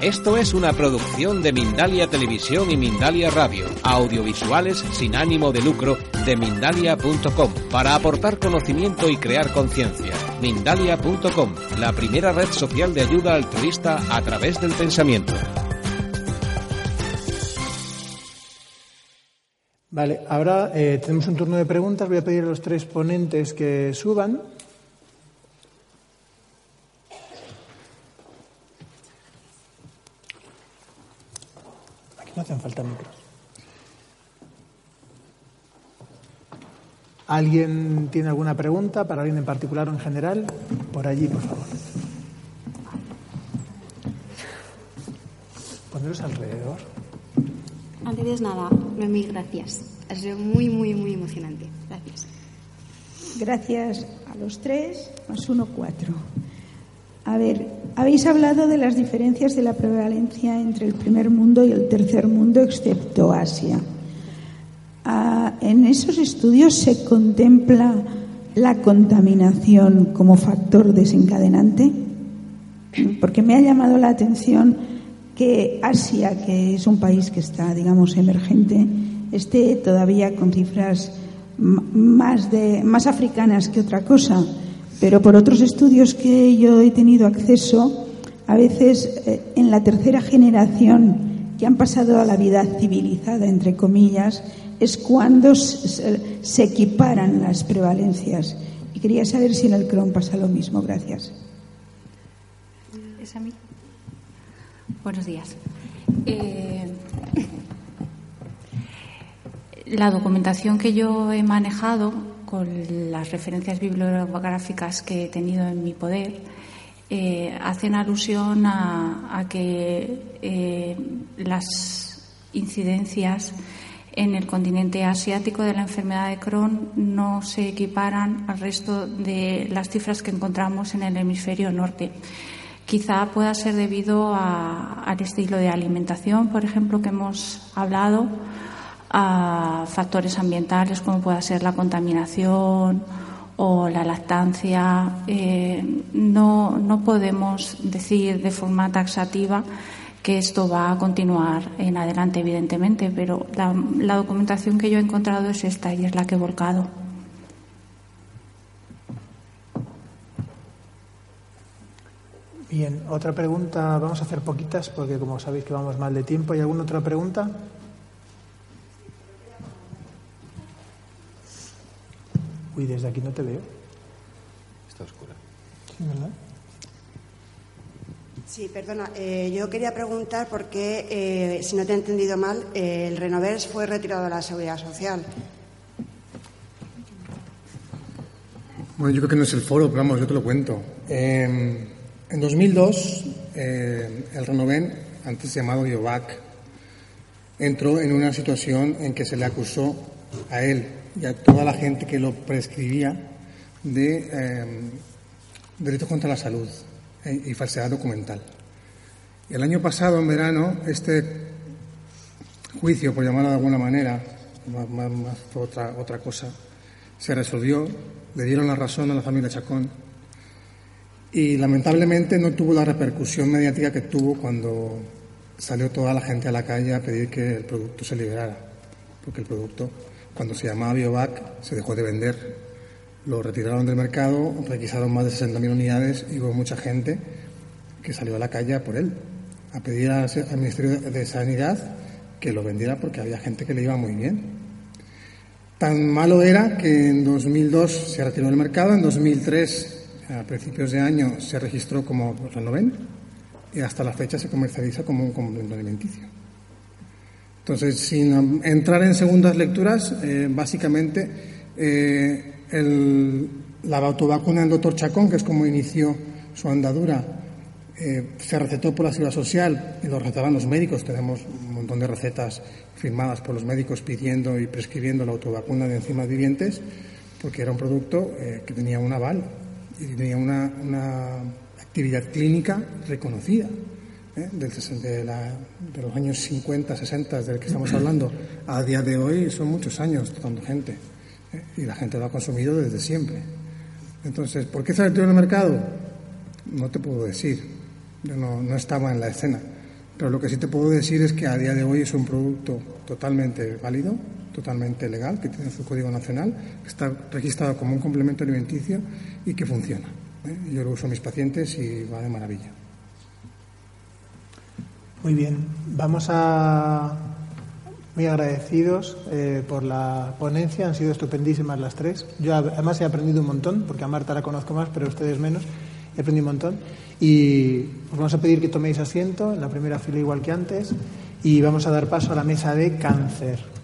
Esto es una producción de Mindalia Televisión y Mindalia Radio, audiovisuales sin ánimo de lucro de mindalia.com, para aportar conocimiento y crear conciencia. Mindalia.com, la primera red social de ayuda altruista a través del pensamiento. Vale, ahora eh, tenemos un turno de preguntas. Voy a pedir a los tres ponentes que suban. Aquí no hacen falta micros. ¿Alguien tiene alguna pregunta para alguien en particular o en general? Por allí, por favor. Poneros alrededor. Antes de nada, Noemí, gracias. Ha sido muy, muy, muy emocionante. Gracias. Gracias a los tres, más uno, cuatro. A ver, habéis hablado de las diferencias de la prevalencia entre el primer mundo y el tercer mundo, excepto Asia. Ah, ¿En esos estudios se contempla la contaminación como factor desencadenante? Porque me ha llamado la atención que Asia, que es un país que está, digamos, emergente, esté todavía con cifras más, de, más africanas que otra cosa. Pero por otros estudios que yo he tenido acceso, a veces eh, en la tercera generación que han pasado a la vida civilizada, entre comillas, es cuando se, equiparan las prevalencias. Y quería saber si en el Cron pasa lo mismo. Gracias. ¿Es a mí? Buenos días. Eh, la documentación que yo he manejado con las referencias bibliográficas que he tenido en mi poder eh, hacen alusión a, que eh, las incidencias en el continente asiático de la enfermedad de Crohn no se equiparan al resto de las cifras que encontramos en el hemisferio norte. Quizá pueda ser debido a- al estilo de alimentación, por ejemplo, que hemos hablado, a factores ambientales como pueda ser la contaminación o la lactancia. Eh, no, no podemos decir de forma taxativa que esto va a continuar en adelante, evidentemente, pero la, la documentación que yo he encontrado es esta y es la que he volcado. Bien, otra pregunta. Vamos a hacer poquitas porque, como sabéis, que vamos mal de tiempo. ¿Hay alguna otra pregunta? Uy, desde aquí no te veo. Está oscura. Sí, ¿verdad? Sí, perdona. eh, yo quería preguntar por qué, eh, si no te he entendido mal, eh, el Renovers fue retirado de la Seguridad Social. Bueno, yo creo que no es el foro, pero vamos, yo te lo cuento. Eh, en 2002, eh, el Renoven, antes llamado Biovac, entró en una situación en que se le acusó a él y a toda la gente que lo prescribía de eh, delitos contra la salud eh, y falsedad documental. El año pasado, en verano, este juicio, por llamarlo de alguna manera, más, otra, otra cosa, se resolvió, le dieron la razón a la familia Chacón y lamentablemente no tuvo la repercusión mediática que tuvo cuando salió toda la gente a la calle a pedir que el producto se liberara, porque el producto, cuando se llamaba Biovac, se dejó de vender, lo retiraron del mercado, requisaron más de 60.000 unidades y hubo mucha gente que salió a la calle por él, a pedir al Ministerio de Sanidad que lo vendiera porque había gente que le iba muy bien. Tan malo era que en 2002 se retiró del mercado, en 2003, a principios de año, se registró como Renoven y hasta la fecha se comercializa como un complemento alimenticio. Entonces, sin entrar en segundas lecturas, eh, básicamente eh, la autovacuna del doctor Chacón, que es como inició su andadura eh, se recetó por la seguridad social y lo recetaban los médicos. Tenemos un montón de recetas firmadas por los médicos pidiendo y prescribiendo la autovacuna de enzimas vivientes porque era un producto que tenía un aval y tenía una, actividad clínica reconocida. ¿Eh? de, los años 50, 60, del que estamos hablando, a día de hoy son muchos años tratando gente. Y la gente lo ha consumido desde siempre. Entonces, ¿por qué se en el mercado? No te puedo decir yo no, no estaba en la escena. Pero lo que sí te puedo decir es que a día de hoy es un producto totalmente válido, totalmente legal, que tiene su código nacional, que está registrado como un complemento alimenticio y que funciona. ¿eh? Yo lo uso a mis pacientes y va de maravilla. Muy bien, vamos a muy agradecidos eh, por la ponencia, han sido estupendísimas las tres. Yo además he aprendido un montón, porque a Marta la conozco más, pero ustedes menos. He aprendido un montón. Y os vamos a pedir que toméis asiento en la primera fila igual que antes y vamos a dar paso a la mesa de cáncer.